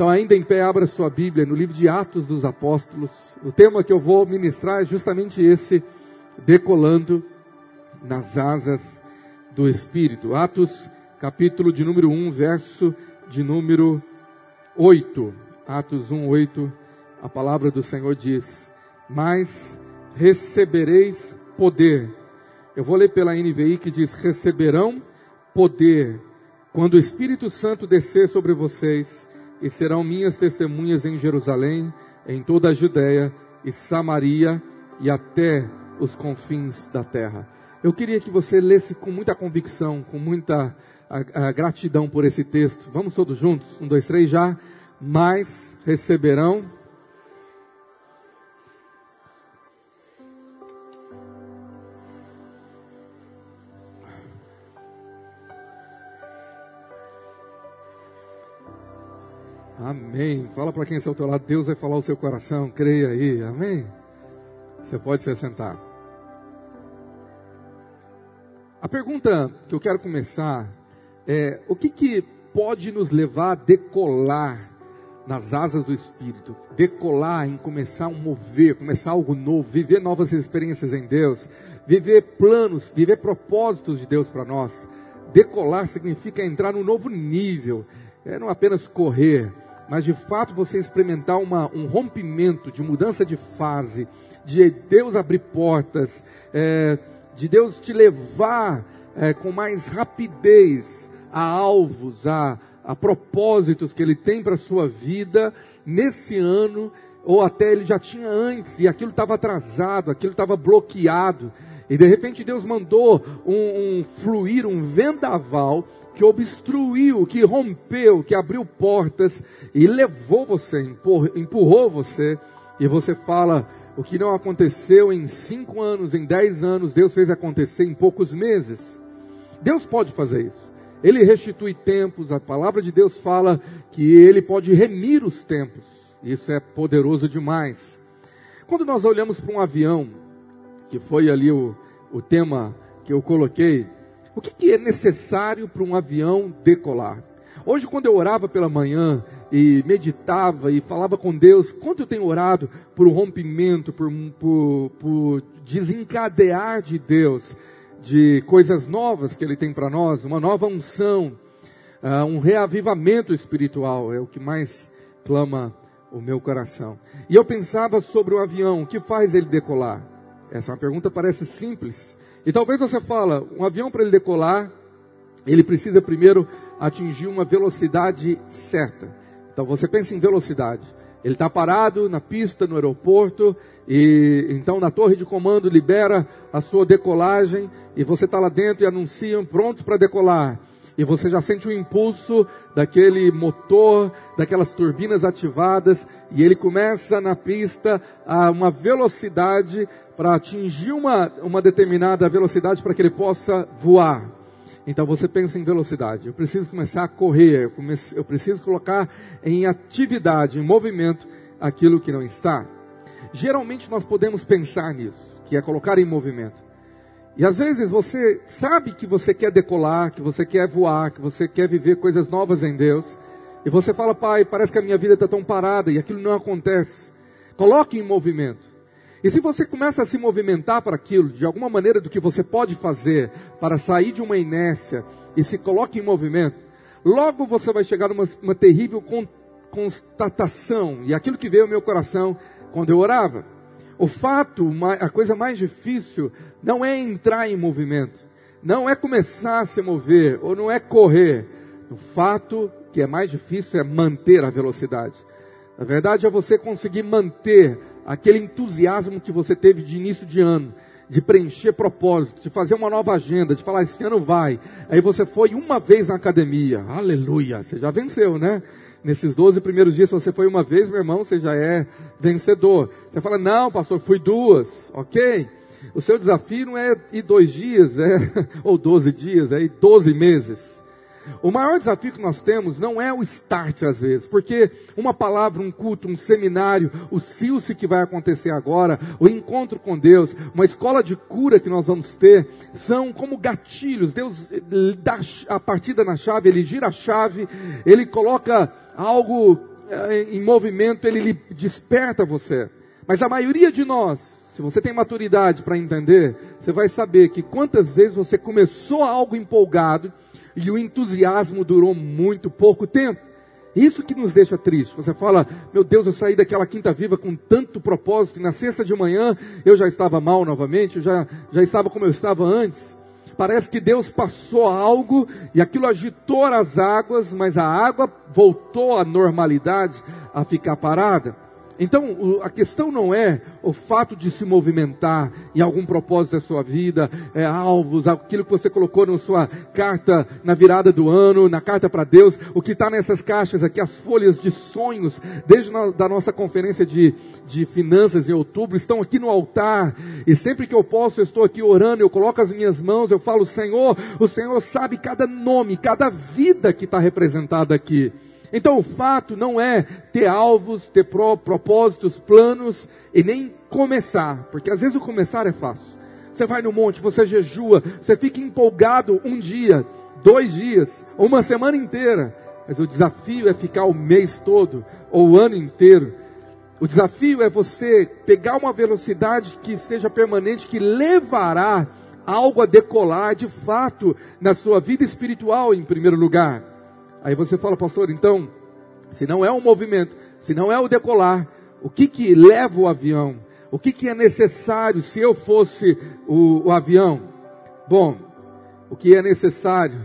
Então, ainda em pé, abra sua Bíblia no livro de Atos dos Apóstolos. O tema que eu vou ministrar é justamente esse: decolando nas asas do Espírito. Atos, capítulo de número 1, verso de número 8. Atos 1, 8. A palavra do Senhor diz: Mas recebereis poder. Eu vou ler pela NVI que diz: receberão poder quando o Espírito Santo descer sobre vocês, e serão minhas testemunhas em Jerusalém, em toda a Judéia e Samaria e até os confins da terra. Eu queria que você lesse com muita convicção, com muita a, a gratidão por esse texto. Vamos todos juntos? Um, dois, três, já. Mas receberão Amém. Fala para quem está ao teu lado, Deus vai falar o seu coração, creia aí. Amém. Você pode se sentar. A pergunta que eu quero começar é: o que, que pode nos levar a decolar nas asas do Espírito? Decolar em começar a mover, começar algo novo, viver novas experiências em Deus, viver planos, viver propósitos de Deus para nós. Decolar significa entrar num novo nível, é não apenas correr, mas de fato você experimentar uma, um rompimento, de mudança de fase, de Deus abrir portas, é, de Deus te levar é, com mais rapidez a alvos, a, a propósitos que Ele tem para a sua vida nesse ano, ou até Ele já tinha antes, e aquilo estava atrasado, aquilo estava bloqueado. E de repente Deus mandou um, um fluir, um vendaval que obstruiu, que rompeu, que abriu portas e levou você, empurrou você, e você fala: o que não aconteceu em cinco anos, em dez anos, Deus fez acontecer em poucos meses. Deus pode fazer isso. Ele restitui tempos, a palavra de Deus fala que ele pode remir os tempos. Isso é poderoso demais. Quando nós olhamos para um avião, que foi ali o, o tema que eu coloquei, o que, que é necessário para um avião decolar? Hoje, quando eu orava pela manhã e meditava e falava com Deus, quanto eu tenho orado por rompimento, por, por, por desencadear de Deus de coisas novas que Ele tem para nós, uma nova unção, uh, um reavivamento espiritual, é o que mais clama o meu coração. E eu pensava sobre o avião, o que faz ele decolar? Essa é uma pergunta parece simples. E talvez você fala, um avião para ele decolar, ele precisa primeiro atingir uma velocidade certa. Então você pensa em velocidade. Ele está parado na pista, no aeroporto, e então na torre de comando libera a sua decolagem, e você está lá dentro e anunciam pronto para decolar. E você já sente o impulso daquele motor, daquelas turbinas ativadas, e ele começa na pista a uma velocidade para atingir uma, uma determinada velocidade para que ele possa voar. Então você pensa em velocidade. Eu preciso começar a correr, eu, comece, eu preciso colocar em atividade, em movimento, aquilo que não está. Geralmente nós podemos pensar nisso, que é colocar em movimento. E às vezes você sabe que você quer decolar, que você quer voar, que você quer viver coisas novas em Deus. E você fala, pai, parece que a minha vida está tão parada e aquilo não acontece. Coloque em movimento. E se você começa a se movimentar para aquilo, de alguma maneira do que você pode fazer para sair de uma inércia e se coloque em movimento, logo você vai chegar numa uma terrível constatação, e aquilo que veio ao meu coração quando eu orava. O fato, a coisa mais difícil, não é entrar em movimento, não é começar a se mover, ou não é correr. O fato que é mais difícil é manter a velocidade. Na verdade, é você conseguir manter aquele entusiasmo que você teve de início de ano, de preencher propósito, de fazer uma nova agenda, de falar, esse ano vai. Aí você foi uma vez na academia, aleluia, você já venceu, né? Nesses 12 primeiros dias, se você foi uma vez, meu irmão, você já é vencedor. Você fala, não, pastor, fui duas, ok? O seu desafio não é ir dois dias, é, ou 12 dias, é ir 12 meses. O maior desafio que nós temos não é o start às vezes, porque uma palavra, um culto, um seminário, o silce que vai acontecer agora, o encontro com Deus, uma escola de cura que nós vamos ter, são como gatilhos. Deus dá a partida na chave, ele gira a chave, ele coloca algo eh, em movimento, ele desperta você. Mas a maioria de nós, se você tem maturidade para entender, você vai saber que quantas vezes você começou algo empolgado e o entusiasmo durou muito pouco tempo. Isso que nos deixa triste. Você fala, meu Deus, eu saí daquela quinta viva com tanto propósito, e na sexta de manhã eu já estava mal novamente, eu já, já estava como eu estava antes. Parece que Deus passou algo e aquilo agitou as águas, mas a água voltou à normalidade, a ficar parada. Então, a questão não é o fato de se movimentar em algum propósito da sua vida, é, alvos, aquilo que você colocou na sua carta na virada do ano, na carta para Deus, o que está nessas caixas aqui, as folhas de sonhos, desde a da nossa conferência de, de finanças em outubro, estão aqui no altar, e sempre que eu posso, eu estou aqui orando, eu coloco as minhas mãos, eu falo, Senhor, o Senhor sabe cada nome, cada vida que está representada aqui. Então o fato não é ter alvos, ter propósitos, planos e nem começar, porque às vezes o começar é fácil. Você vai no monte, você jejua, você fica empolgado um dia, dois dias, uma semana inteira, mas o desafio é ficar o mês todo ou o ano inteiro. O desafio é você pegar uma velocidade que seja permanente, que levará algo a decolar de fato na sua vida espiritual em primeiro lugar. Aí você fala, pastor, então, se não é um movimento, se não é o decolar, o que que leva o avião? O que que é necessário se eu fosse o, o avião? Bom, o que é necessário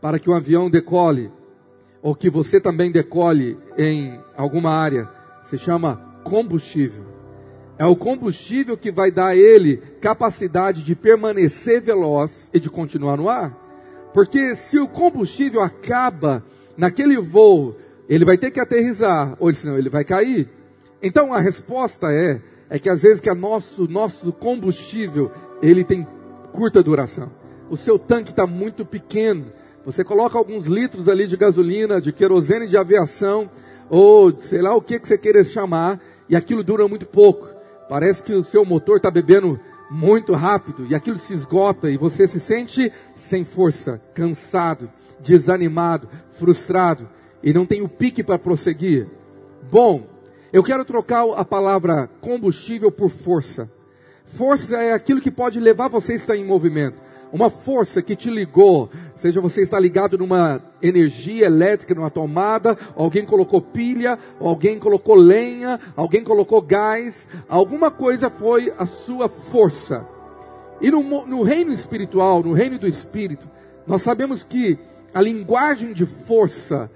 para que o avião decole, ou que você também decole em alguma área, se chama combustível. É o combustível que vai dar a ele capacidade de permanecer veloz e de continuar no ar. Porque se o combustível acaba naquele voo, ele vai ter que aterrizar, ou senão ele vai cair. Então a resposta é, é que às vezes que a nosso, nosso combustível, ele tem curta duração. O seu tanque está muito pequeno. Você coloca alguns litros ali de gasolina, de querosene de aviação, ou sei lá o que, que você queira chamar, e aquilo dura muito pouco. Parece que o seu motor está bebendo muito rápido, e aquilo se esgota, e você se sente sem força, cansado desanimado, frustrado e não tem o pique para prosseguir? Bom, eu quero trocar a palavra combustível por força. Força é aquilo que pode levar você a estar em movimento. Uma força que te ligou, seja você está ligado numa energia elétrica, numa tomada, alguém colocou pilha, alguém colocou lenha, alguém colocou gás, alguma coisa foi a sua força. E no, no reino espiritual, no reino do espírito, nós sabemos que a linguagem de força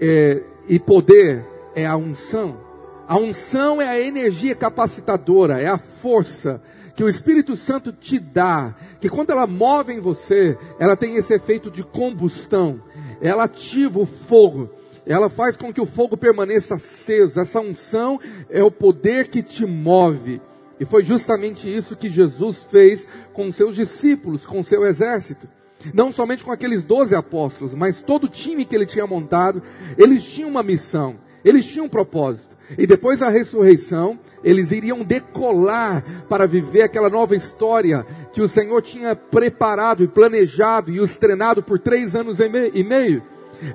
é, e poder é a unção. A unção é a energia capacitadora, é a força que o Espírito Santo te dá, que quando ela move em você, ela tem esse efeito de combustão, ela ativa o fogo, ela faz com que o fogo permaneça aceso. Essa unção é o poder que te move. E foi justamente isso que Jesus fez com seus discípulos, com seu exército. Não somente com aqueles doze apóstolos, mas todo o time que ele tinha montado, eles tinham uma missão, eles tinham um propósito. E depois da ressurreição, eles iriam decolar para viver aquela nova história que o Senhor tinha preparado e planejado e os treinado por três anos e meio.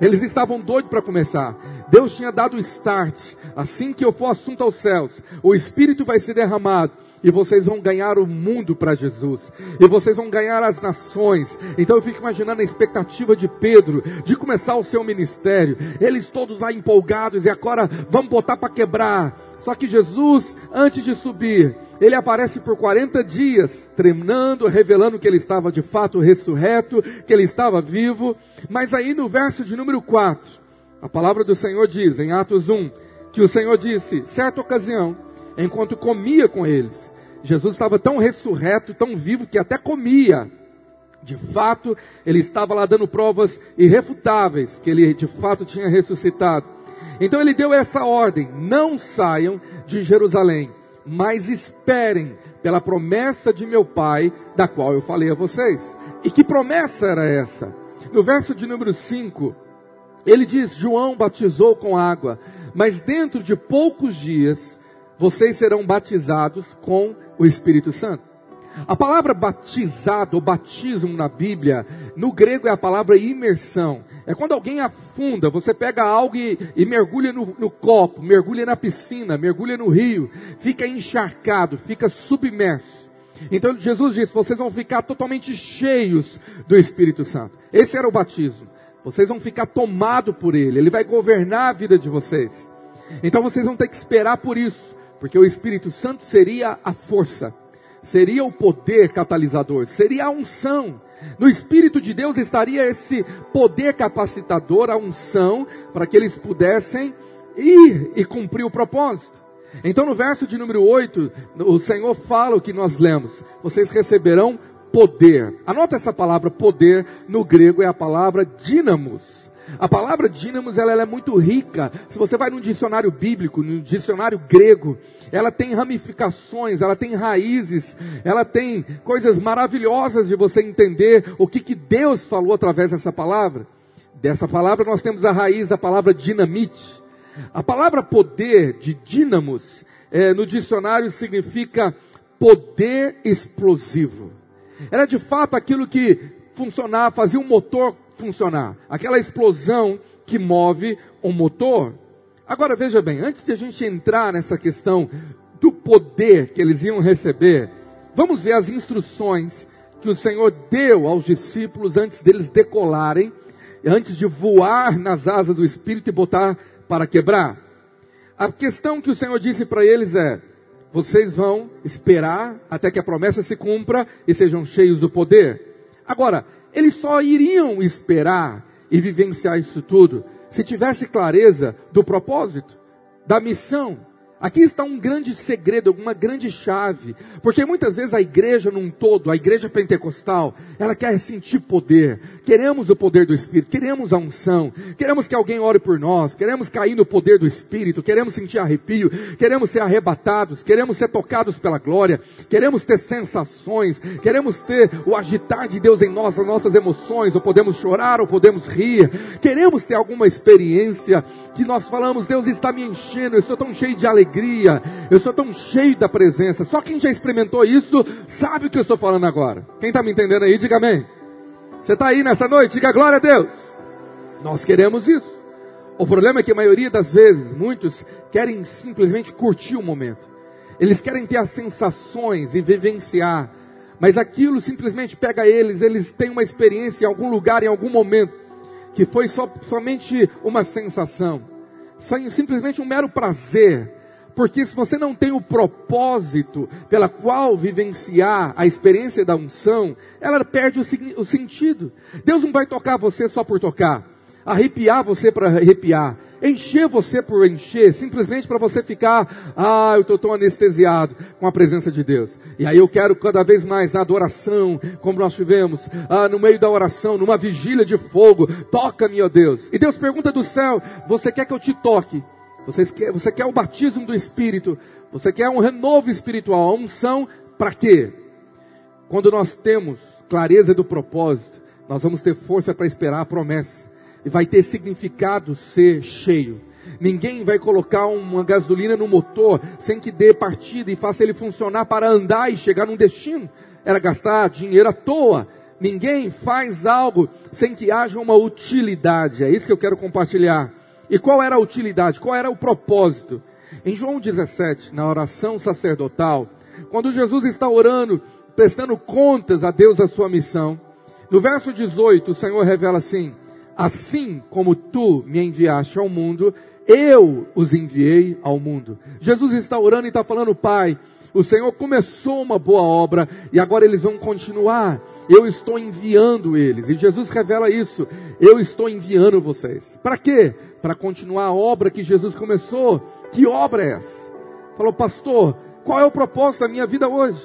Eles estavam doidos para começar. Deus tinha dado o start. Assim que eu for assunto aos céus, o Espírito vai ser derramado e vocês vão ganhar o mundo para Jesus, e vocês vão ganhar as nações. Então eu fico imaginando a expectativa de Pedro de começar o seu ministério, eles todos lá empolgados, e agora vamos botar para quebrar. Só que Jesus, antes de subir, ele aparece por 40 dias, treinando, revelando que ele estava de fato ressurreto, que ele estava vivo. Mas aí no verso de número 4, a palavra do Senhor diz, em Atos 1, que o Senhor disse, certa ocasião, enquanto comia com eles, Jesus estava tão ressurreto, tão vivo, que até comia. De fato, ele estava lá dando provas irrefutáveis que ele de fato tinha ressuscitado. Então ele deu essa ordem: não saiam de Jerusalém, mas esperem pela promessa de meu Pai, da qual eu falei a vocês. E que promessa era essa? No verso de número 5, ele diz: João batizou com água, mas dentro de poucos dias vocês serão batizados com o Espírito Santo. A palavra batizado ou batismo na Bíblia, no grego é a palavra imersão. É quando alguém afunda, você pega algo e, e mergulha no, no, copo, mergulha na piscina, mergulha no rio, fica encharcado, fica submerso. Então Jesus disse: vocês vão ficar totalmente cheios do Espírito Santo. Esse era o batismo. Vocês vão ficar tomados por Ele, Ele vai governar a vida de vocês. Então vocês vão ter que esperar por isso, porque o Espírito Santo seria a força, seria o poder catalisador, seria a unção no Espírito de Deus estaria esse poder capacitador, a unção, para que eles pudessem ir e cumprir o propósito. Então, no verso de número 8, o Senhor fala o que nós lemos: vocês receberão poder. Anota essa palavra poder, no grego é a palavra dínamos. A palavra dínamos ela, ela, é muito rica. Se você vai num dicionário bíblico, no dicionário grego, ela tem ramificações, ela tem raízes, ela tem coisas maravilhosas de você entender o que, que Deus falou através dessa palavra. Dessa palavra nós temos a raiz da palavra dinamite. A palavra poder de dínamos é, no dicionário significa poder explosivo. Era de fato aquilo que funcionava, fazia um motor funcionar. Aquela explosão que move o motor. Agora veja bem, antes de a gente entrar nessa questão do poder que eles iam receber, vamos ver as instruções que o Senhor deu aos discípulos antes deles decolarem, antes de voar nas asas do Espírito e botar para quebrar. A questão que o Senhor disse para eles é: vocês vão esperar até que a promessa se cumpra e sejam cheios do poder. Agora, eles só iriam esperar e vivenciar isso tudo se tivesse clareza do propósito, da missão, Aqui está um grande segredo, uma grande chave, porque muitas vezes a igreja num todo, a igreja pentecostal, ela quer sentir poder. Queremos o poder do Espírito, queremos a unção, queremos que alguém ore por nós, queremos cair no poder do Espírito, queremos sentir arrepio, queremos ser arrebatados, queremos ser tocados pela glória, queremos ter sensações, queremos ter o agitar de Deus em nós, as nossas emoções, ou podemos chorar, ou podemos rir, queremos ter alguma experiência que nós falamos, Deus está me enchendo, eu estou tão cheio de alegria, eu estou tão cheio da presença. Só quem já experimentou isso sabe o que eu estou falando agora. Quem está me entendendo aí, diga amém. Você está aí nessa noite, diga glória a Deus. Nós queremos isso. O problema é que a maioria das vezes, muitos querem simplesmente curtir o momento. Eles querem ter as sensações e vivenciar, mas aquilo simplesmente pega eles, eles têm uma experiência em algum lugar, em algum momento que foi só, somente uma sensação, simplesmente um mero prazer, porque se você não tem o propósito pela qual vivenciar a experiência da unção, ela perde o, o sentido. Deus não vai tocar você só por tocar, arrepiar você para arrepiar encher você por encher, simplesmente para você ficar, ah, eu estou tão anestesiado com a presença de Deus. E aí eu quero cada vez mais na adoração, como nós tivemos, ah, no meio da oração, numa vigília de fogo, toca-me, ó Deus. E Deus pergunta do céu: Você quer que eu te toque? Você quer, você quer o batismo do Espírito? Você quer um renovo espiritual? A unção para quê? Quando nós temos clareza do propósito, nós vamos ter força para esperar a promessa e vai ter significado ser cheio. Ninguém vai colocar uma gasolina no motor sem que dê partida e faça ele funcionar para andar e chegar num destino. Era gastar dinheiro à toa. Ninguém faz algo sem que haja uma utilidade. É isso que eu quero compartilhar. E qual era a utilidade? Qual era o propósito? Em João 17, na oração sacerdotal, quando Jesus está orando, prestando contas a Deus da sua missão, no verso 18, o Senhor revela assim: Assim como tu me enviaste ao mundo, eu os enviei ao mundo. Jesus está orando e está falando, Pai, o Senhor começou uma boa obra e agora eles vão continuar. Eu estou enviando eles. E Jesus revela isso. Eu estou enviando vocês. Para quê? Para continuar a obra que Jesus começou. Que obra é essa? Falou, pastor, qual é o propósito da minha vida hoje?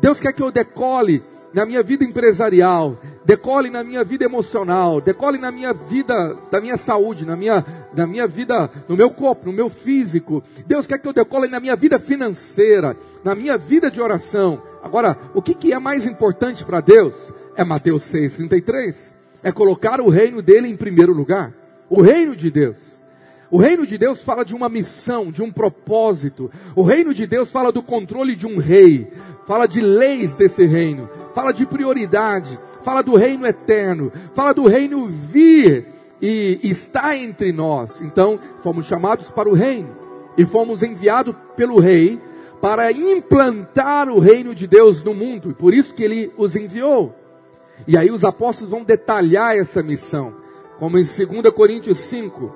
Deus quer que eu decole na minha vida empresarial, decole na minha vida emocional, decole na minha vida, da minha saúde, na minha, na minha vida, no meu corpo, no meu físico. Deus quer que eu decole na minha vida financeira, na minha vida de oração. Agora, o que, que é mais importante para Deus? É Mateus 6,33. É colocar o reino dele em primeiro lugar. O reino de Deus. O reino de Deus fala de uma missão, de um propósito. O reino de Deus fala do controle de um rei, fala de leis desse reino, fala de prioridade, fala do reino eterno, fala do reino vir e está entre nós. Então, fomos chamados para o reino e fomos enviados pelo rei para implantar o reino de Deus no mundo, e por isso que ele os enviou. E aí os apóstolos vão detalhar essa missão, como em 2 Coríntios 5,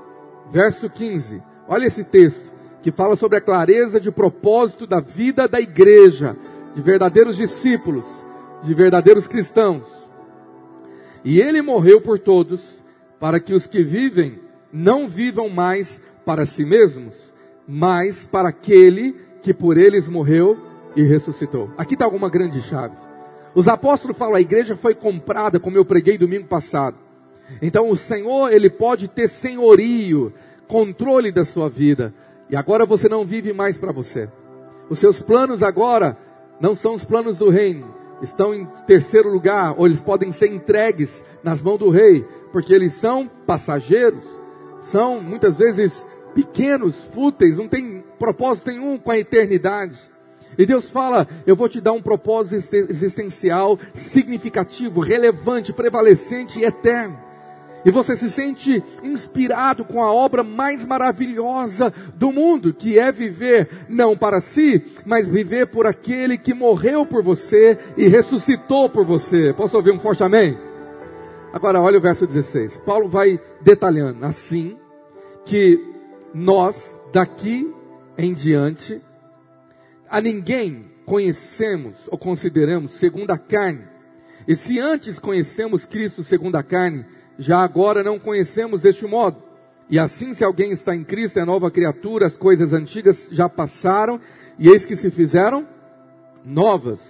verso 15. Olha esse texto, que fala sobre a clareza de propósito da vida da igreja, de verdadeiros discípulos, de verdadeiros cristãos. E ele morreu por todos, para que os que vivem não vivam mais para si mesmos, mas para aquele que por eles morreu e ressuscitou. Aqui está alguma grande chave. Os apóstolos falam, a igreja foi comprada, como eu preguei domingo passado. Então o Senhor, ele pode ter senhorio, controle da sua vida. E agora você não vive mais para você. Os seus planos agora não são os planos do reino. Estão em terceiro lugar, ou eles podem ser entregues nas mãos do rei, porque eles são passageiros, são muitas vezes pequenos, fúteis, não tem propósito nenhum com a eternidade. E Deus fala: Eu vou te dar um propósito existencial significativo, relevante, prevalecente e eterno. E você se sente inspirado com a obra mais maravilhosa do mundo, que é viver não para si, mas viver por aquele que morreu por você e ressuscitou por você. Posso ouvir um forte amém? Agora, olha o verso 16. Paulo vai detalhando assim que nós, daqui em diante, a ninguém conhecemos ou consideramos segundo a carne. E se antes conhecemos Cristo segundo a carne, já agora não conhecemos deste modo. E assim, se alguém está em Cristo, é nova criatura, as coisas antigas já passaram, e eis que se fizeram novas.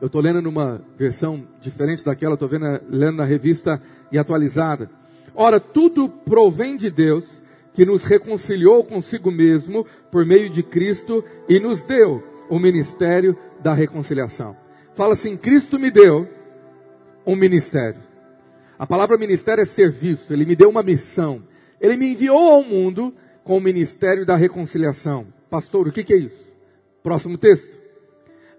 Eu estou lendo numa versão diferente daquela, estou lendo na revista e atualizada. Ora, tudo provém de Deus, que nos reconciliou consigo mesmo por meio de Cristo e nos deu o ministério da reconciliação. Fala assim: Cristo me deu um ministério. A palavra ministério é serviço, ele me deu uma missão. Ele me enviou ao mundo com o ministério da reconciliação. Pastor, o que, é isso? Próximo texto.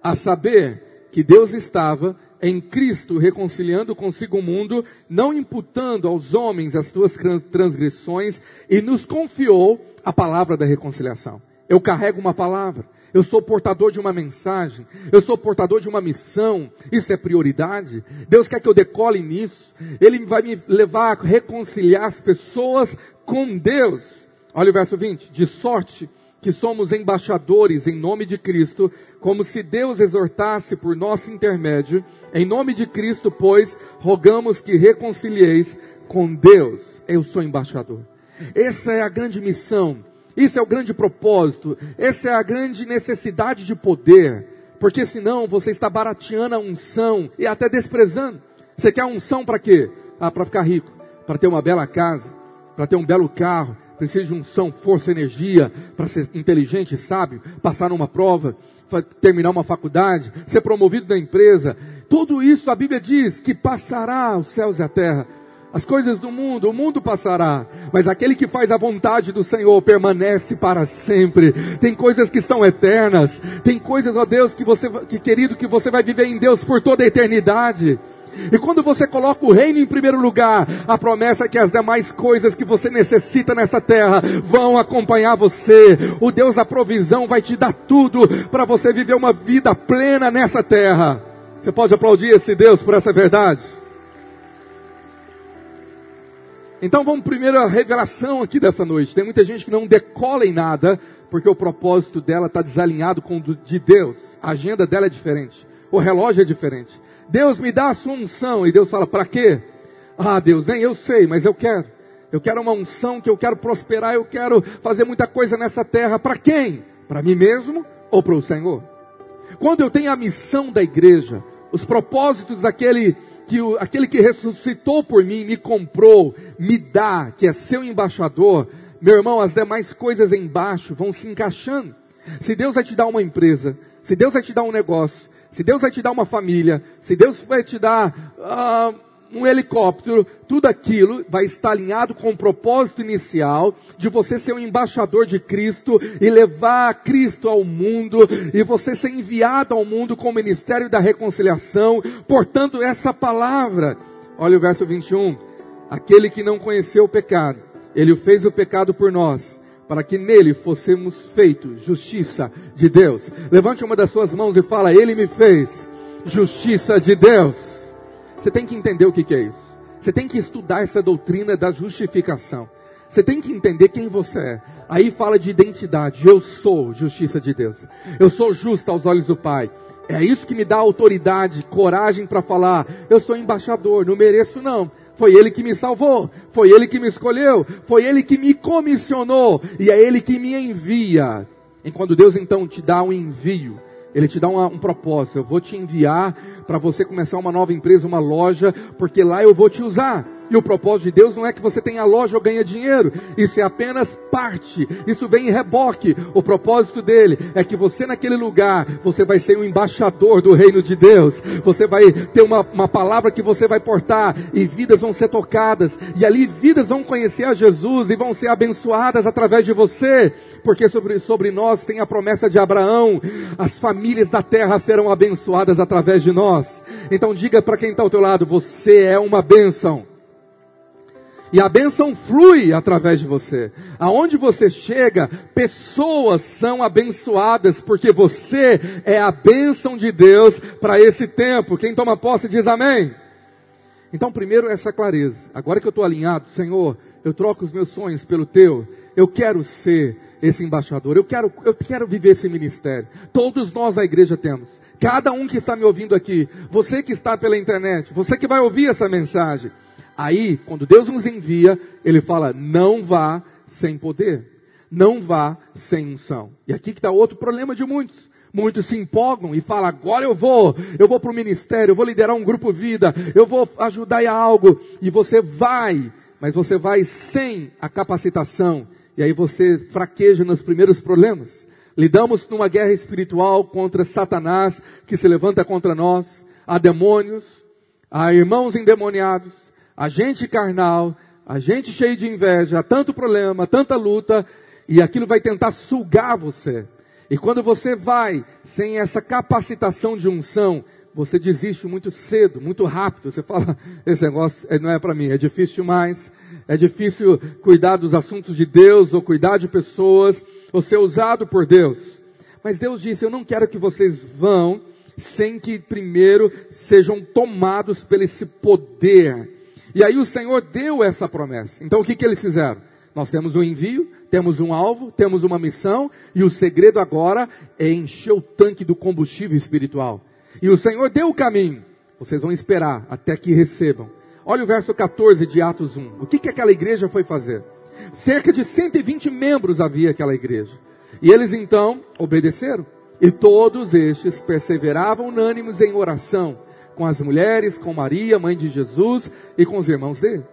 A saber que Deus estava em Cristo reconciliando consigo o mundo, não imputando aos homens as suas transgressões, e nos confiou a palavra da reconciliação. Eu carrego uma palavra. Eu sou portador de uma mensagem, eu sou portador de uma missão, isso é prioridade. Deus quer que eu decole nisso, Ele vai me levar a reconciliar as pessoas com Deus. Olha o verso 20: de sorte que somos embaixadores em nome de Cristo, como se Deus exortasse por nosso intermédio, em nome de Cristo, pois, rogamos que reconcilieis com Deus. Eu sou embaixador. Essa é a grande missão isso é o grande propósito, essa é a grande necessidade de poder, porque senão você está barateando a unção e até desprezando. Você quer unção para quê? Ah, para ficar rico, para ter uma bela casa, para ter um belo carro, precisa de unção, força, energia, para ser inteligente, sábio, passar numa prova, terminar uma faculdade, ser promovido na empresa. Tudo isso a Bíblia diz que passará os céus e a terra, as coisas do mundo, o mundo passará, mas aquele que faz a vontade do Senhor permanece para sempre. Tem coisas que são eternas, tem coisas, ó Deus, que você, que querido, que você vai viver em Deus por toda a eternidade. E quando você coloca o reino em primeiro lugar, a promessa é que as demais coisas que você necessita nessa terra vão acompanhar você. O Deus da provisão vai te dar tudo para você viver uma vida plena nessa terra. Você pode aplaudir esse Deus por essa verdade? Então vamos primeiro à revelação aqui dessa noite. Tem muita gente que não decola em nada, porque o propósito dela está desalinhado com o de Deus. A agenda dela é diferente. O relógio é diferente. Deus me dá a sua unção. E Deus fala, para quê? Ah, Deus, nem eu sei, mas eu quero. Eu quero uma unção que eu quero prosperar, eu quero fazer muita coisa nessa terra. Para quem? Para mim mesmo ou para o Senhor? Quando eu tenho a missão da igreja, os propósitos daquele que o, aquele que ressuscitou por mim, me comprou, me dá, que é seu embaixador, meu irmão, as demais coisas embaixo vão se encaixando. Se Deus vai te dar uma empresa, se Deus vai te dar um negócio, se Deus vai te dar uma família, se Deus vai te dar uh, um helicóptero, tudo aquilo vai estar alinhado com o propósito inicial de você ser um embaixador de Cristo e levar Cristo ao mundo e você ser enviado ao mundo com o ministério da reconciliação. Portanto, essa palavra, olha o verso 21, aquele que não conheceu o pecado, ele fez o pecado por nós, para que nele fossemos feitos justiça de Deus. Levante uma das suas mãos e fala: Ele me fez justiça de Deus. Você tem que entender o que, que é isso. Você tem que estudar essa doutrina da justificação. Você tem que entender quem você é. Aí fala de identidade. Eu sou justiça de Deus. Eu sou justo aos olhos do Pai. É isso que me dá autoridade, coragem para falar. Eu sou embaixador, não mereço não. Foi Ele que me salvou, foi Ele que me escolheu, foi Ele que me comissionou e é Ele que me envia. E quando Deus então te dá um envio, Ele te dá uma, um propósito. Eu vou te enviar para você começar uma nova empresa, uma loja, porque lá eu vou te usar. E o propósito de Deus não é que você tenha loja ou ganhe dinheiro. Isso é apenas parte. Isso vem em reboque. O propósito dele é que você naquele lugar, você vai ser um embaixador do reino de Deus. Você vai ter uma, uma palavra que você vai portar e vidas vão ser tocadas. E ali vidas vão conhecer a Jesus e vão ser abençoadas através de você. Porque sobre, sobre nós tem a promessa de Abraão. As famílias da terra serão abençoadas através de nós. Então diga para quem está ao teu lado, você é uma bênção. E a bênção flui através de você. Aonde você chega, pessoas são abençoadas, porque você é a bênção de Deus para esse tempo. Quem toma posse diz amém. Então, primeiro, essa clareza. Agora que eu estou alinhado, Senhor, eu troco os meus sonhos pelo teu. Eu quero ser esse embaixador. Eu quero, eu quero viver esse ministério. Todos nós, a igreja, temos. Cada um que está me ouvindo aqui, você que está pela internet, você que vai ouvir essa mensagem. Aí, quando Deus nos envia, Ele fala: não vá sem poder, não vá sem unção. E aqui que está outro problema de muitos. Muitos se empolgam e falam: agora eu vou, eu vou para o ministério, eu vou liderar um grupo vida, eu vou ajudar em algo. E você vai, mas você vai sem a capacitação. E aí você fraqueja nos primeiros problemas. Lidamos numa guerra espiritual contra Satanás que se levanta contra nós, há demônios, há irmãos endemoniados, a gente carnal, a gente cheio de inveja, tanto problema, tanta luta, e aquilo vai tentar sugar você. E quando você vai sem essa capacitação de unção, você desiste muito cedo, muito rápido. Você fala, esse negócio não é para mim, é difícil demais. É difícil cuidar dos assuntos de Deus, ou cuidar de pessoas, ou ser usado por Deus. Mas Deus disse, eu não quero que vocês vão sem que primeiro sejam tomados pelo esse poder e aí o Senhor deu essa promessa. Então o que, que eles fizeram? Nós temos um envio, temos um alvo, temos uma missão, e o segredo agora é encher o tanque do combustível espiritual. E o Senhor deu o caminho. Vocês vão esperar até que recebam. Olha o verso 14 de Atos 1. O que, que aquela igreja foi fazer? Cerca de 120 membros havia aquela igreja. E eles então obedeceram. E todos estes perseveravam unânimes em oração com as mulheres, com Maria, mãe de Jesus, e com os irmãos dele.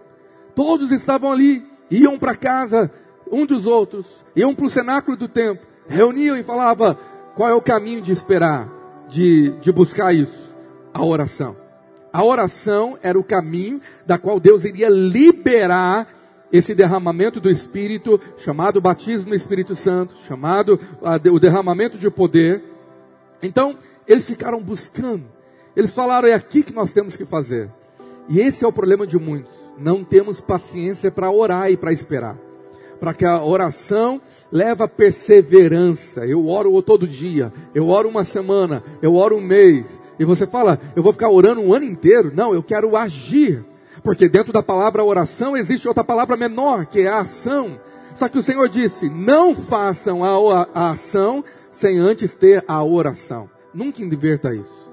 Todos estavam ali, iam para casa um dos outros, iam para o cenáculo do templo, reuniam e falavam qual é o caminho de esperar, de, de buscar isso? A oração. A oração era o caminho da qual Deus iria liberar esse derramamento do Espírito, chamado batismo no Espírito Santo, chamado uh, o derramamento de poder. Então, eles ficaram buscando. Eles falaram, é aqui que nós temos que fazer. E esse é o problema de muitos. Não temos paciência para orar e para esperar. Para que a oração leva perseverança. Eu oro todo dia, eu oro uma semana, eu oro um mês. E você fala, eu vou ficar orando um ano inteiro? Não, eu quero agir. Porque dentro da palavra oração existe outra palavra menor, que é a ação. Só que o Senhor disse: não façam a, a ação sem antes ter a oração. Nunca inverta isso.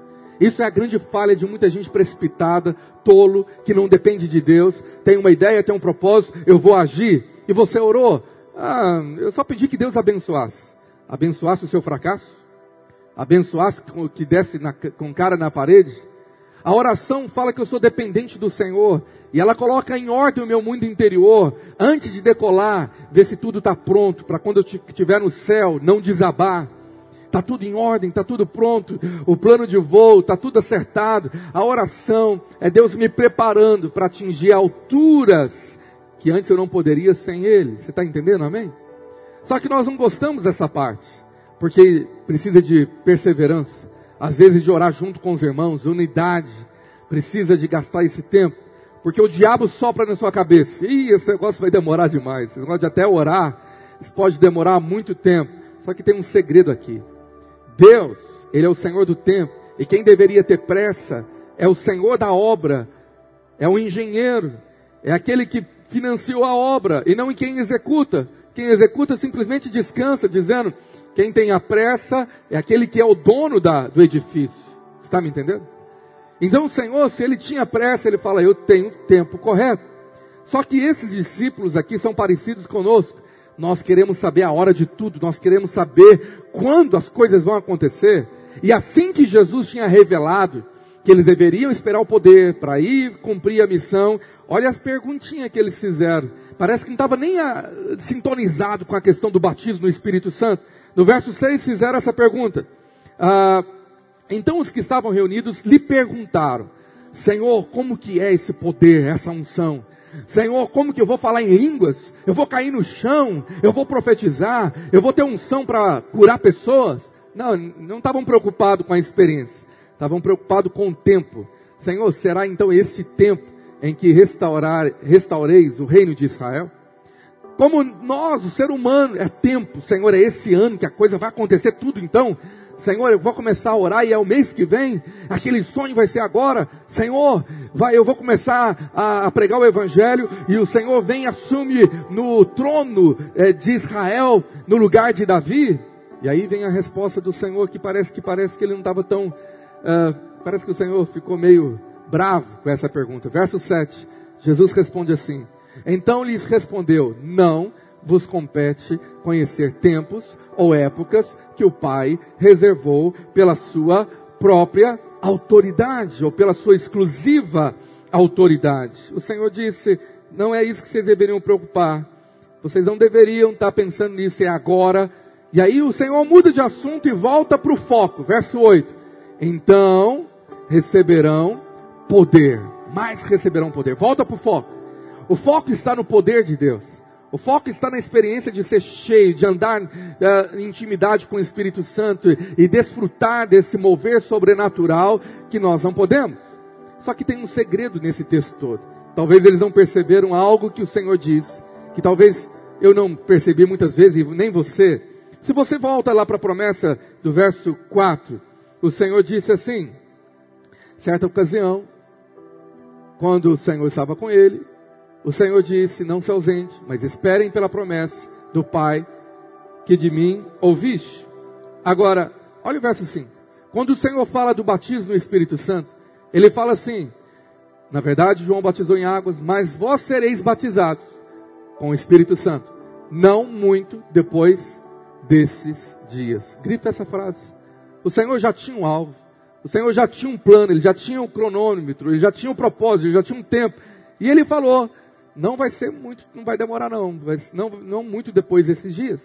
Isso é a grande falha de muita gente precipitada, tolo, que não depende de Deus, tem uma ideia, tem um propósito, eu vou agir. E você orou? Ah, eu só pedi que Deus abençoasse. Abençoasse o seu fracasso? Abençoasse que desse na, com cara na parede? A oração fala que eu sou dependente do Senhor. E ela coloca em ordem o meu mundo interior. Antes de decolar, ver se tudo está pronto. Para quando eu estiver no céu, não desabar está tudo em ordem, está tudo pronto, o plano de voo, está tudo acertado. A oração é Deus me preparando para atingir alturas que antes eu não poderia sem Ele. Você está entendendo, amém? Só que nós não gostamos dessa parte, porque precisa de perseverança, às vezes de orar junto com os irmãos, unidade, precisa de gastar esse tempo. Porque o diabo sopra na sua cabeça. Ih, esse negócio vai demorar demais. Esse negócio de até orar, isso pode demorar muito tempo. Só que tem um segredo aqui. Deus, Ele é o Senhor do tempo. E quem deveria ter pressa é o Senhor da obra. É o engenheiro. É aquele que financiou a obra e não em quem executa. Quem executa simplesmente descansa, dizendo: quem tem a pressa é aquele que é o dono da, do edifício. Está me entendendo? Então o Senhor, se ele tinha pressa, ele fala: Eu tenho tempo correto. Só que esses discípulos aqui são parecidos conosco. Nós queremos saber a hora de tudo, nós queremos saber quando as coisas vão acontecer. E assim que Jesus tinha revelado que eles deveriam esperar o poder para ir cumprir a missão, olha as perguntinhas que eles fizeram. Parece que não estava nem a, ah, sintonizado com a questão do batismo no Espírito Santo. No verso 6 fizeram essa pergunta. Ah, então os que estavam reunidos lhe perguntaram, Senhor, como que é esse poder, essa unção? Senhor, como que eu vou falar em línguas? Eu vou cair no chão? Eu vou profetizar? Eu vou ter unção para curar pessoas? Não, não estavam preocupados com a experiência. Estavam preocupados com o tempo. Senhor, será então este tempo em que restaurar, restaureis o reino de Israel? Como nós, o ser humano, é tempo, Senhor, é esse ano que a coisa vai acontecer tudo então. Senhor, eu vou começar a orar e é o mês que vem, aquele sonho vai ser agora. Senhor, vai, eu vou começar a, a pregar o evangelho e o Senhor vem e assume no trono é, de Israel, no lugar de Davi. E aí vem a resposta do Senhor que parece que parece que ele não estava tão, uh, parece que o Senhor ficou meio bravo com essa pergunta. Verso 7, Jesus responde assim: Então lhes respondeu: Não vos compete conhecer tempos ou épocas que o Pai reservou pela sua própria autoridade ou pela sua exclusiva autoridade. O Senhor disse: não é isso que vocês deveriam preocupar. Vocês não deveriam estar pensando nisso, é agora. E aí o Senhor muda de assunto e volta para o foco. Verso 8. Então receberão poder. Mais receberão poder. Volta para o foco. O foco está no poder de Deus. O foco está na experiência de ser cheio, de andar uh, em intimidade com o Espírito Santo e desfrutar desse mover sobrenatural que nós não podemos. Só que tem um segredo nesse texto todo. Talvez eles não perceberam algo que o Senhor diz, que talvez eu não percebi muitas vezes, e nem você. Se você volta lá para a promessa do verso 4, o Senhor disse assim: certa ocasião, quando o Senhor estava com ele, o Senhor disse: Não se ausente, mas esperem pela promessa do Pai que de mim ouviste. Agora, olha o verso 5. Quando o Senhor fala do batismo no Espírito Santo, ele fala assim: Na verdade, João batizou em águas, mas vós sereis batizados com o Espírito Santo, não muito depois desses dias. Grife essa frase. O Senhor já tinha um alvo, o Senhor já tinha um plano, ele já tinha um cronômetro, ele já tinha um propósito, ele já tinha um tempo. E ele falou: não vai ser muito, não vai demorar não, vai, não, não muito depois desses dias.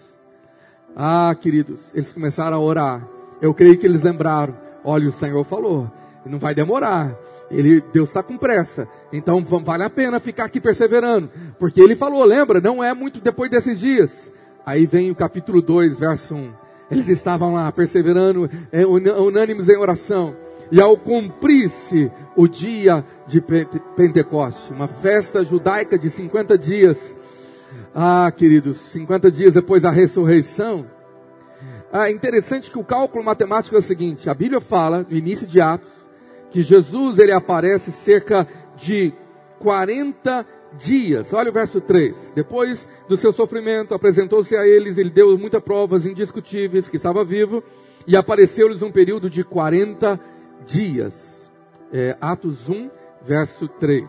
Ah, queridos, eles começaram a orar. Eu creio que eles lembraram. Olha, o Senhor falou, não vai demorar. Ele, Deus está com pressa. Então vale a pena ficar aqui perseverando. Porque ele falou, lembra, não é muito depois desses dias. Aí vem o capítulo 2, verso 1. Eles estavam lá perseverando, é, unânimes em oração. E ao cumprir-se o dia de Pentecoste, uma festa judaica de 50 dias. Ah, queridos, 50 dias depois da ressurreição. Ah, é interessante que o cálculo matemático é o seguinte: a Bíblia fala, no início de Atos, que Jesus ele aparece cerca de 40 dias. Olha o verso 3. Depois do seu sofrimento, apresentou-se a eles, ele deu muitas provas indiscutíveis que estava vivo, e apareceu-lhes um período de 40 dias. É, Atos 1, verso 3.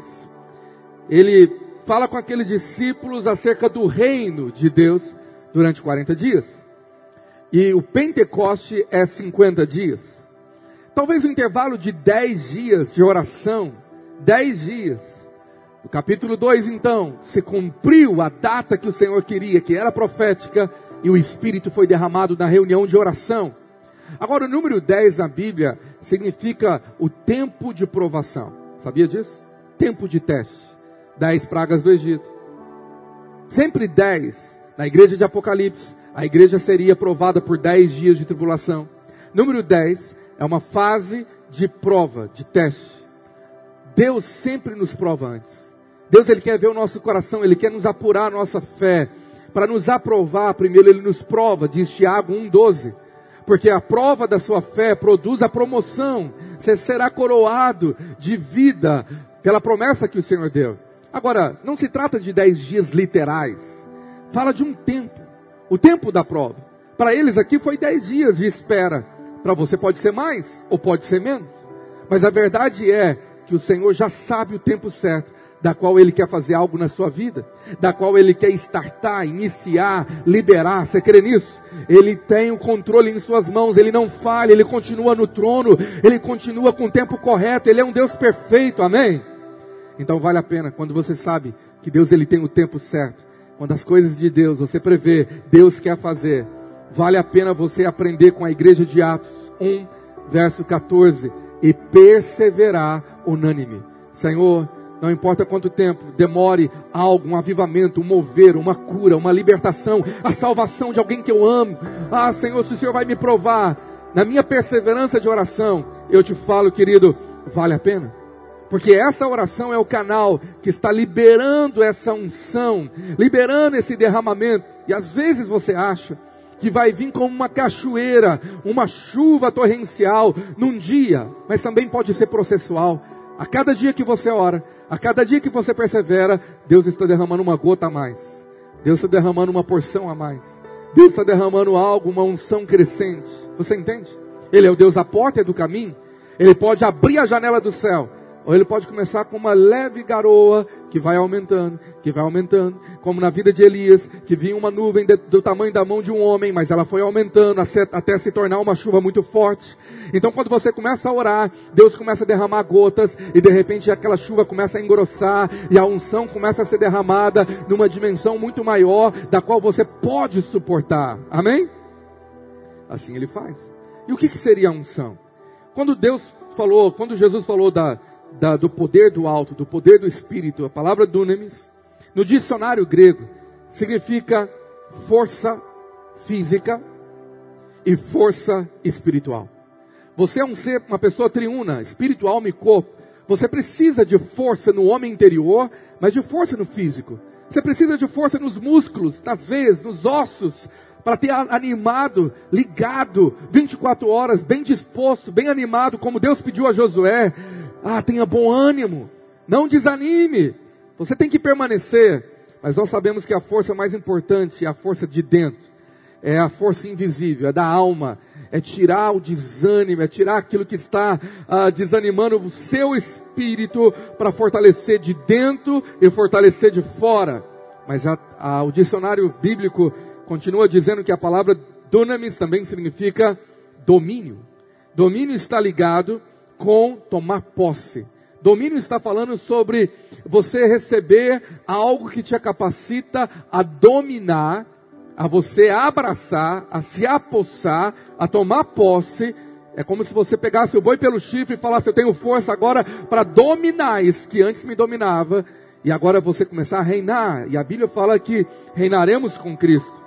Ele fala com aqueles discípulos acerca do reino de Deus durante 40 dias. E o Pentecoste é 50 dias. Talvez um intervalo de 10 dias de oração. 10 dias. No capítulo 2, então, se cumpriu a data que o Senhor queria, que era profética, e o Espírito foi derramado na reunião de oração. Agora, o número 10 na Bíblia significa o tempo de provação. Sabia disso? Tempo de teste. Dez pragas do Egito. Sempre dez. Na igreja de Apocalipse, a igreja seria provada por dez dias de tribulação. Número 10 é uma fase de prova, de teste. Deus sempre nos prova antes. Deus ele quer ver o nosso coração, ele quer nos apurar a nossa fé. Para nos aprovar, primeiro ele nos prova, diz Tiago 1,12. Porque a prova da sua fé produz a promoção. Você será coroado de vida pela promessa que o Senhor deu. Agora, não se trata de dez dias literais. Fala de um tempo. O tempo da prova. Para eles aqui foi dez dias de espera. Para você pode ser mais ou pode ser menos. Mas a verdade é que o Senhor já sabe o tempo certo da qual Ele quer fazer algo na sua vida, da qual Ele quer startar, iniciar, liberar. Você crê nisso? Ele tem o controle em suas mãos, Ele não falha, Ele continua no trono, Ele continua com o tempo correto, Ele é um Deus perfeito, amém? Então vale a pena quando você sabe que Deus Ele tem o tempo certo, quando as coisas de Deus você prevê, Deus quer fazer, vale a pena você aprender com a igreja de Atos 1, verso 14, e perseverar unânime. Senhor, não importa quanto tempo demore algo, um avivamento, um mover, uma cura, uma libertação, a salvação de alguém que eu amo. Ah, Senhor, se o Senhor vai me provar na minha perseverança de oração, eu te falo, querido, vale a pena. Porque essa oração é o canal que está liberando essa unção, liberando esse derramamento. E às vezes você acha que vai vir como uma cachoeira, uma chuva torrencial num dia, mas também pode ser processual. A cada dia que você ora, a cada dia que você persevera, Deus está derramando uma gota a mais. Deus está derramando uma porção a mais. Deus está derramando algo, uma unção crescente. Você entende? Ele é o Deus da porta e do caminho. Ele pode abrir a janela do céu ou ele pode começar com uma leve garoa que vai aumentando, que vai aumentando, como na vida de Elias, que vinha uma nuvem de, do tamanho da mão de um homem, mas ela foi aumentando até se tornar uma chuva muito forte. Então, quando você começa a orar, Deus começa a derramar gotas, e de repente aquela chuva começa a engrossar, e a unção começa a ser derramada numa dimensão muito maior, da qual você pode suportar. Amém? Assim ele faz. E o que, que seria a unção? Quando Deus falou, quando Jesus falou da, da, do poder do alto, do poder do espírito, a palavra dunamis, no dicionário grego, significa força física e força espiritual. Você é um ser, uma pessoa triuna, espírito, alma e corpo. Você precisa de força no homem interior, mas de força no físico. Você precisa de força nos músculos, nas veias, nos ossos, para ter animado, ligado, 24 horas, bem disposto, bem animado, como Deus pediu a Josué. Ah, tenha bom ânimo, não desanime. Você tem que permanecer. Mas nós sabemos que a força mais importante é a força de dentro, é a força invisível, é da alma, é tirar o desânimo, é tirar aquilo que está ah, desanimando o seu espírito para fortalecer de dentro e fortalecer de fora. Mas a, a, o dicionário bíblico continua dizendo que a palavra dunamis também significa domínio. Domínio está ligado com tomar posse. Domínio está falando sobre você receber algo que te capacita a dominar, a você abraçar, a se apossar, a tomar posse. É como se você pegasse o boi pelo chifre e falasse: Eu tenho força agora para dominar isso que antes me dominava. E agora você começar a reinar. E a Bíblia fala que reinaremos com Cristo.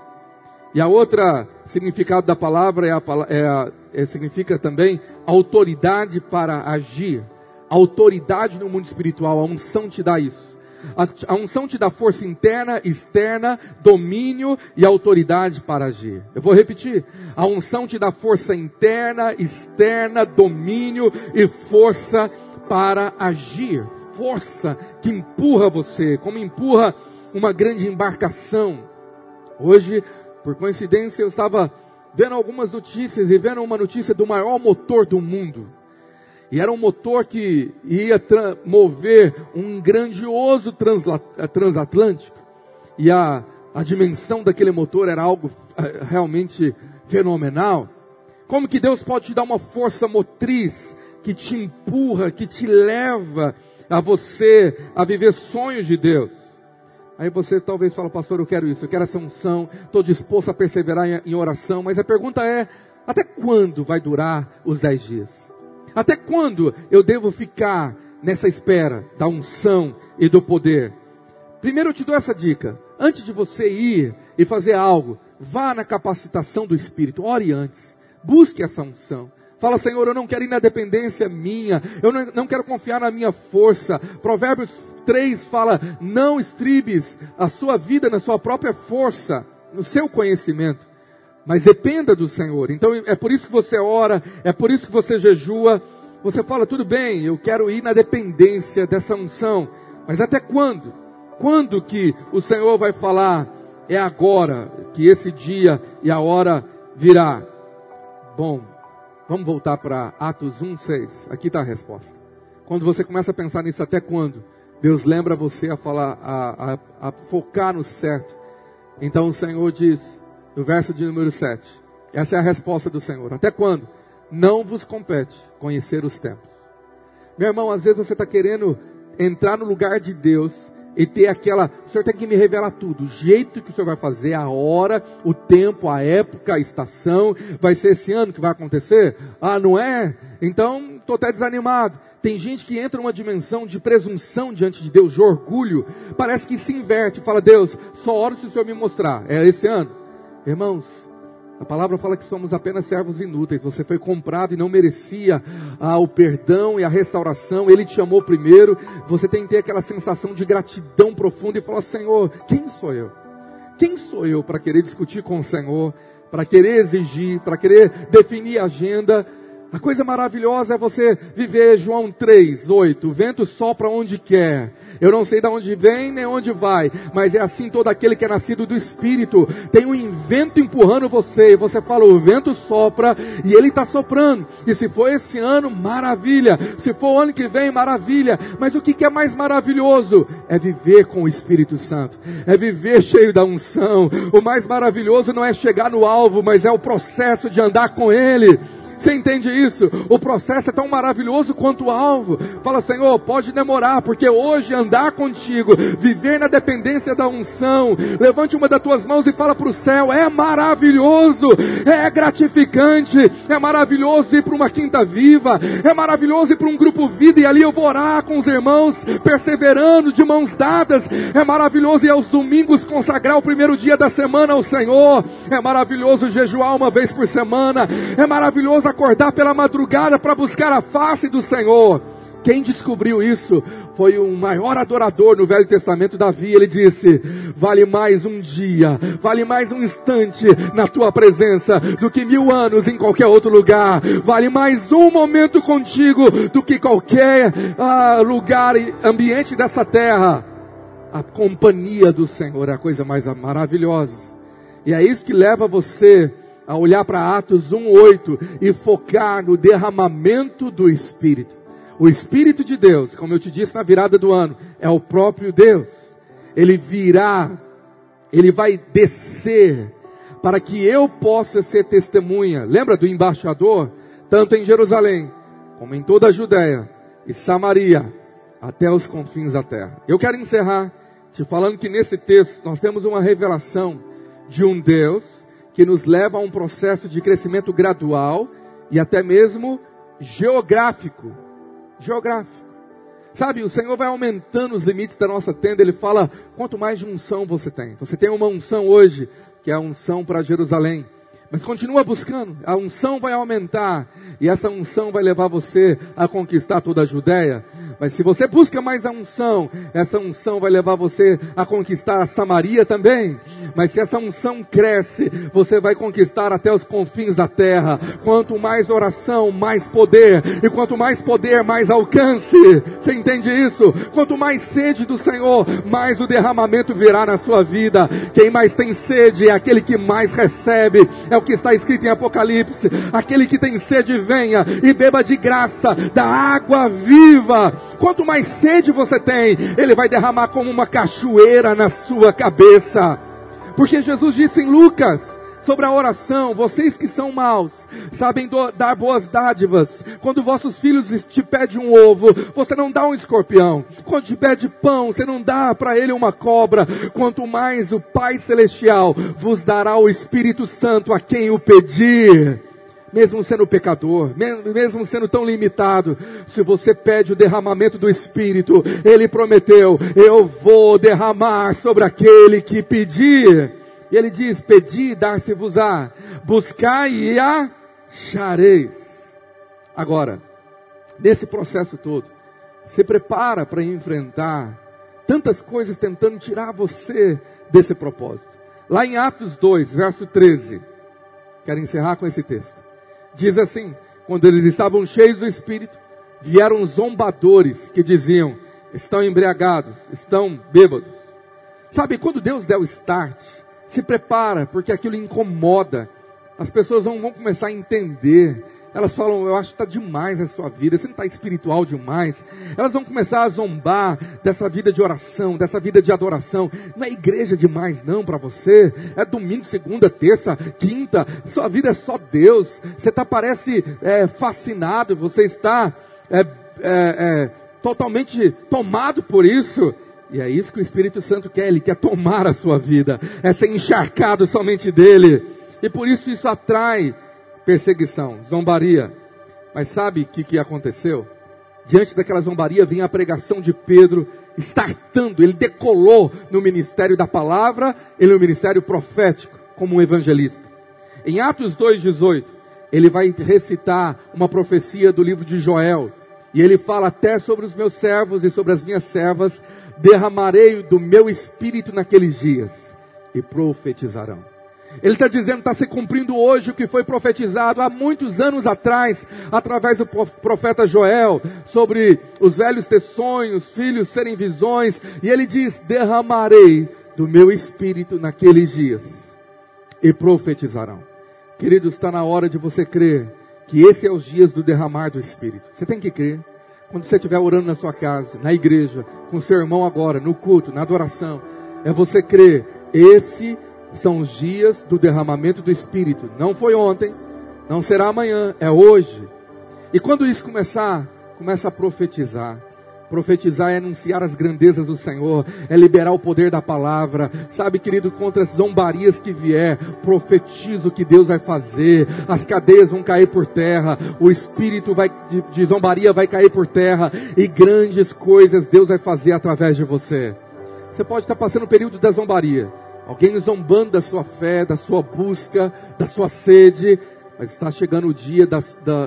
E a outra significado da palavra é, a, é, a, significa também autoridade para agir. Autoridade no mundo espiritual, a unção te dá isso. A, a unção te dá força interna, externa, domínio e autoridade para agir. Eu vou repetir. A unção te dá força interna, externa, domínio e força para agir. Força que empurra você, como empurra uma grande embarcação. Hoje por coincidência, eu estava vendo algumas notícias e vendo uma notícia do maior motor do mundo. E era um motor que ia mover um grandioso eh, transatlântico. E a, a dimensão daquele motor era algo eh, realmente fenomenal. Como que Deus pode te dar uma força motriz que te empurra, que te leva a você a viver sonhos de Deus? Aí você talvez fala, pastor, eu quero isso, eu quero essa unção, estou disposto a perseverar em, em oração, mas a pergunta é, até quando vai durar os dez dias? Até quando eu devo ficar nessa espera da unção e do poder? Primeiro eu te dou essa dica. Antes de você ir e fazer algo, vá na capacitação do Espírito. Ore antes. Busque essa unção. Fala, Senhor, eu não quero ir na dependência minha, eu não, não quero confiar na minha força. Provérbios 3 fala: não estribes a sua vida na sua própria força, no seu conhecimento, mas dependa do Senhor. Então é por isso que você ora, é por isso que você jejua. Você fala, tudo bem, eu quero ir na dependência dessa unção, mas até quando? Quando que o Senhor vai falar, é agora que esse dia e a hora virá? Bom, vamos voltar para Atos 1,6. Aqui está a resposta. Quando você começa a pensar nisso, até quando? Deus lembra você a falar, a, a, a focar no certo. Então o Senhor diz, no verso de número 7, essa é a resposta do Senhor. Até quando? Não vos compete conhecer os tempos. Meu irmão, às vezes você está querendo entrar no lugar de Deus e ter aquela. O Senhor tem que me revelar tudo. O jeito que o Senhor vai fazer, a hora, o tempo, a época, a estação. Vai ser esse ano que vai acontecer? Ah, não é? Então, estou até desanimado. Tem gente que entra numa dimensão de presunção diante de Deus, de orgulho. Parece que se inverte e fala: Deus, só oro se o Senhor me mostrar. É esse ano. Irmãos, a palavra fala que somos apenas servos inúteis. Você foi comprado e não merecia ah, o perdão e a restauração. Ele te amou primeiro. Você tem que ter aquela sensação de gratidão profunda e falar: Senhor, quem sou eu? Quem sou eu para querer discutir com o Senhor? Para querer exigir, para querer definir a agenda? A coisa maravilhosa é você viver João 3, 8. O vento sopra onde quer. Eu não sei de onde vem nem onde vai, mas é assim todo aquele que é nascido do Espírito. Tem um vento empurrando você, e você fala, o vento sopra, e ele está soprando. E se for esse ano, maravilha. Se for o ano que vem, maravilha. Mas o que é mais maravilhoso? É viver com o Espírito Santo. É viver cheio da unção. O mais maravilhoso não é chegar no alvo, mas é o processo de andar com Ele. Você entende isso? O processo é tão maravilhoso quanto o alvo. Fala, Senhor, pode demorar, porque hoje andar contigo, viver na dependência da unção, levante uma das tuas mãos e fala para o céu: é maravilhoso, é gratificante, é maravilhoso ir para uma quinta viva, é maravilhoso ir para um grupo vida e ali eu vou orar com os irmãos, perseverando de mãos dadas. É maravilhoso ir aos domingos consagrar o primeiro dia da semana ao Senhor. É maravilhoso jejuar uma vez por semana. É maravilhoso acordar pela madrugada para buscar a face do Senhor. Quem descobriu isso foi um maior adorador no Velho Testamento, Davi. Ele disse: Vale mais um dia, vale mais um instante na tua presença do que mil anos em qualquer outro lugar. Vale mais um momento contigo do que qualquer ah, lugar e ambiente dessa terra. A companhia do Senhor é a coisa mais maravilhosa. E é isso que leva você a olhar para Atos 1:8 e focar no derramamento do Espírito. O Espírito de Deus, como eu te disse na virada do ano, é o próprio Deus. Ele virá, ele vai descer para que eu possa ser testemunha. Lembra do embaixador? Tanto em Jerusalém, como em toda a Judéia e Samaria, até os confins da terra. Eu quero encerrar te falando que nesse texto nós temos uma revelação de um Deus que nos leva a um processo de crescimento gradual e até mesmo geográfico. Geográfico. Sabe, o Senhor vai aumentando os limites da nossa tenda. Ele fala: quanto mais de unção você tem. Você tem uma unção hoje, que é a unção para Jerusalém. Mas continua buscando, a unção vai aumentar, e essa unção vai levar você a conquistar toda a Judéia. Mas se você busca mais a unção, essa unção vai levar você a conquistar a Samaria também. Mas se essa unção cresce, você vai conquistar até os confins da terra. Quanto mais oração, mais poder. E quanto mais poder, mais alcance. Você entende isso? Quanto mais sede do Senhor, mais o derramamento virá na sua vida. Quem mais tem sede é aquele que mais recebe. É o que está escrito em Apocalipse. Aquele que tem sede, venha e beba de graça da água viva. Quanto mais sede você tem, Ele vai derramar como uma cachoeira na sua cabeça. Porque Jesus disse em Lucas, sobre a oração, vocês que são maus, sabem do, dar boas dádivas. Quando vossos filhos te pedem um ovo, você não dá um escorpião. Quando te pede pão, você não dá para ele uma cobra. Quanto mais o Pai Celestial vos dará o Espírito Santo a quem o pedir mesmo sendo pecador, mesmo sendo tão limitado, se você pede o derramamento do Espírito, Ele prometeu: Eu vou derramar sobre aquele que pedir. E Ele diz: Pedi, dar-se-vos-á, buscai e achareis. Agora, nesse processo todo, se prepara para enfrentar tantas coisas tentando tirar você desse propósito. Lá em Atos 2, verso 13, quero encerrar com esse texto. Diz assim: quando eles estavam cheios do Espírito, vieram zombadores que diziam: estão embriagados, estão bêbados. Sabe, quando Deus der o start, se prepara, porque aquilo incomoda. As pessoas vão, vão começar a entender elas falam, eu acho que está demais a sua vida, você não está espiritual demais. Elas vão começar a zombar dessa vida de oração, dessa vida de adoração. Não é igreja demais não para você. É domingo, segunda, terça, quinta. Sua vida é só Deus. Você tá, parece é, fascinado, você está é, é, é, totalmente tomado por isso. E é isso que o Espírito Santo quer, ele quer tomar a sua vida, é ser encharcado somente dele. E por isso isso atrai perseguição, zombaria. Mas sabe o que, que aconteceu? Diante daquela zombaria vinha a pregação de Pedro, startando, ele decolou no ministério da palavra e no ministério profético, como um evangelista. Em Atos 2,18, ele vai recitar uma profecia do livro de Joel, e ele fala até sobre os meus servos e sobre as minhas servas, derramarei do meu espírito naqueles dias, e profetizarão. Ele está dizendo, está se cumprindo hoje o que foi profetizado há muitos anos atrás, através do profeta Joel, sobre os velhos ter sonhos, filhos serem visões, e ele diz: derramarei do meu espírito naqueles dias, e profetizarão. Queridos, está na hora de você crer que esse é os dias do derramar do espírito. Você tem que crer. Quando você estiver orando na sua casa, na igreja, com seu irmão agora, no culto, na adoração, é você crer, esse são os dias do derramamento do Espírito. Não foi ontem, não será amanhã, é hoje. E quando isso começar, começa a profetizar. Profetizar é anunciar as grandezas do Senhor, é liberar o poder da palavra. Sabe, querido, contra as zombarias que vier, profetiza o que Deus vai fazer. As cadeias vão cair por terra, o espírito vai, de, de zombaria vai cair por terra, e grandes coisas Deus vai fazer através de você. Você pode estar passando o período da zombaria, Alguém zombando da sua fé, da sua busca, da sua sede. Mas está chegando o dia da,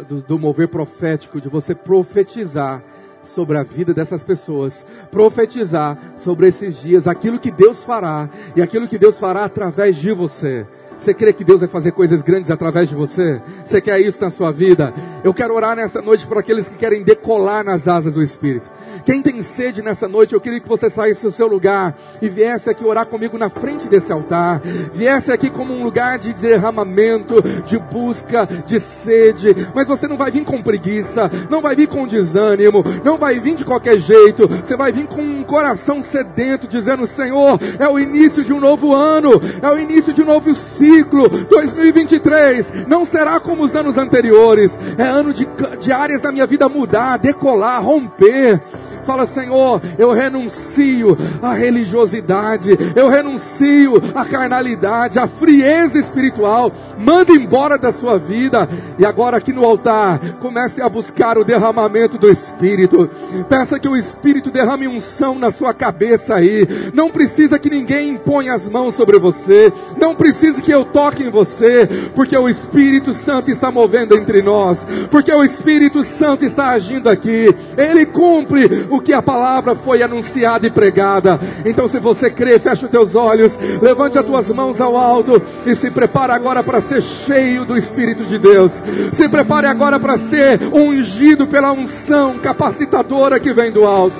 do, do mover profético, de você profetizar sobre a vida dessas pessoas, profetizar sobre esses dias, aquilo que Deus fará e aquilo que Deus fará através de você. Você crê que Deus vai fazer coisas grandes através de você? Você quer isso na sua vida? Eu quero orar nessa noite para aqueles que querem decolar nas asas do Espírito. Quem tem sede nessa noite, eu queria que você saísse do seu lugar e viesse aqui orar comigo na frente desse altar. Viesse aqui como um lugar de derramamento, de busca, de sede. Mas você não vai vir com preguiça, não vai vir com desânimo, não vai vir de qualquer jeito. Você vai vir com um coração sedento, dizendo: Senhor, é o início de um novo ano, é o início de um novo ciclo. 2023 não será como os anos anteriores. É ano de, de áreas da minha vida mudar, decolar, romper. Fala, Senhor, eu renuncio à religiosidade, eu renuncio à carnalidade, à frieza espiritual. Manda embora da sua vida. E agora aqui no altar, comece a buscar o derramamento do Espírito. Peça que o Espírito derrame unção na sua cabeça aí. Não precisa que ninguém imponha as mãos sobre você. Não precisa que eu toque em você, porque o Espírito Santo está movendo entre nós, porque o Espírito Santo está agindo aqui. Ele cumpre o que a palavra foi anunciada e pregada. Então, se você crê, feche os teus olhos, levante as tuas mãos ao alto e se prepare agora para ser cheio do Espírito de Deus. Se prepare agora para ser ungido pela unção capacitadora que vem do alto.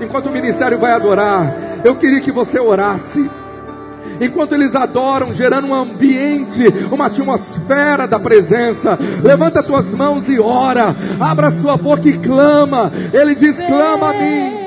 Enquanto o ministério vai adorar, eu queria que você orasse enquanto eles adoram, gerando um ambiente, uma atmosfera da presença. Levanta tuas mãos e ora, abra sua boca e clama. Ele diz: clama a mim